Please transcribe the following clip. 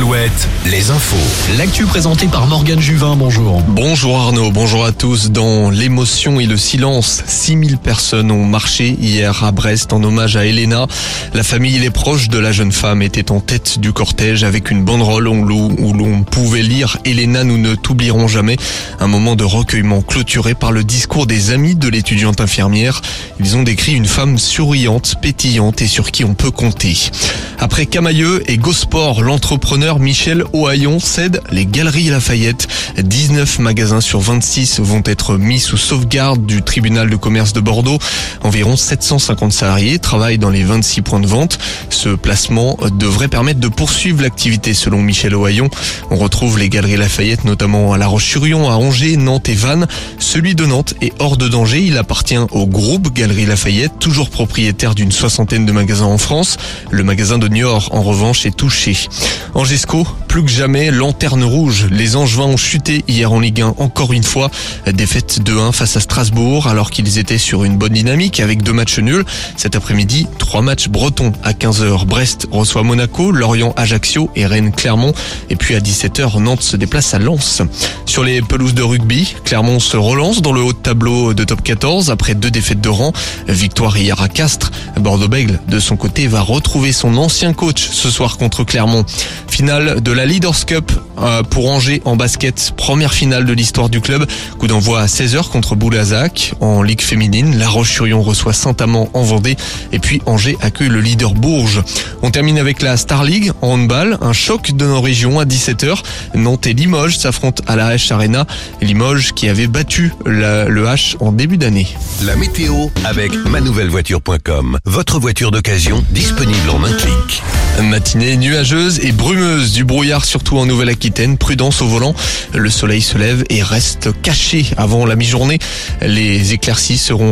7, les infos. L'actu présenté par Morgane Juvin, bonjour. Bonjour Arnaud, bonjour à tous. Dans l'émotion et le silence, 6000 personnes ont marché hier à Brest en hommage à Elena. La famille et les proches de la jeune femme étaient en tête du cortège avec une banderole où l'on pouvait lire Elena, nous ne t'oublierons jamais. Un moment de recueillement clôturé par le discours des amis de l'étudiante infirmière. Ils ont décrit une femme souriante, pétillante et sur qui on peut compter. Après Camailleux et Gosport, l'entrepreneur Michel Ohaillon cède les Galeries Lafayette. 19 magasins sur 26 vont être mis sous sauvegarde du tribunal de commerce de Bordeaux. Environ 750 salariés travaillent dans les 26 points de vente. Ce placement devrait permettre de poursuivre l'activité selon Michel Ohaillon. On retrouve les Galeries Lafayette notamment à La Roche-sur-Yon, à Angers, Nantes et Vannes. Celui de Nantes est hors de danger. Il appartient au groupe Galeries Lafayette, toujours propriétaire d'une soixantaine de magasins en France. Le magasin de Niort, en revanche, est touché. Plus que jamais, lanterne rouge. Les Angevins ont chuté hier en Ligue 1 encore une fois. Défaite 2-1 face à Strasbourg alors qu'ils étaient sur une bonne dynamique avec deux matchs nuls. Cet après-midi, trois matchs bretons à 15h. Brest reçoit Monaco, Lorient Ajaccio et Rennes Clermont. Et puis à 17h, Nantes se déplace à Lens. Sur les pelouses de rugby, Clermont se relance dans le haut tableau de top 14 après deux défaites de rang. Victoire hier à Castres. Bordeaux-Bègle, de son côté, va retrouver son ancien coach ce soir contre Clermont. Finale de la Leaders Cup euh, pour Angers en basket. Première finale de l'histoire du club. Coup d'envoi à 16h contre Boulazac. En Ligue féminine, La Roche-sur-Yon reçoit Saint-Amand en Vendée. Et puis Angers accueille le leader Bourges. On termine avec la Star League en handball. Un choc de nos régions à 17h. Nantes et Limoges s'affrontent à la H Arena. Limoges qui avait battu le H en début d'année. La météo avec manouvellevoiture.com. Votre voiture d'occasion disponible en un clic. Matinée nuageuse et brumeuse, du brouillard surtout en Nouvelle-Aquitaine, prudence au volant. Le soleil se lève et reste caché avant la mi-journée. Les éclaircies seront